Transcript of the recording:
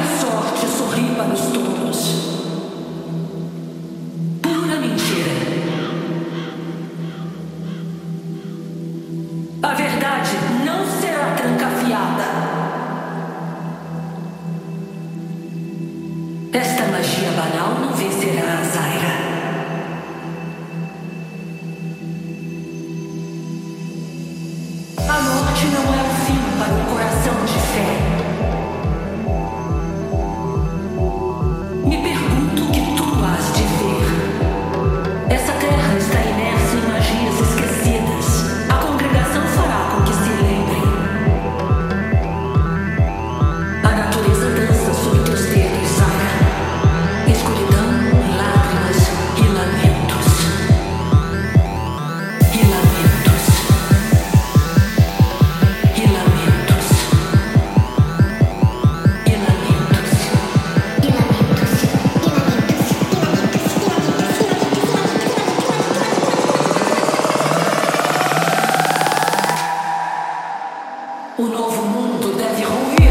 A sorte sorri para os todos. Pura mentira. A verdade não será trancafiada. Esta magia banal não vencerá O novo mundo deve ruir.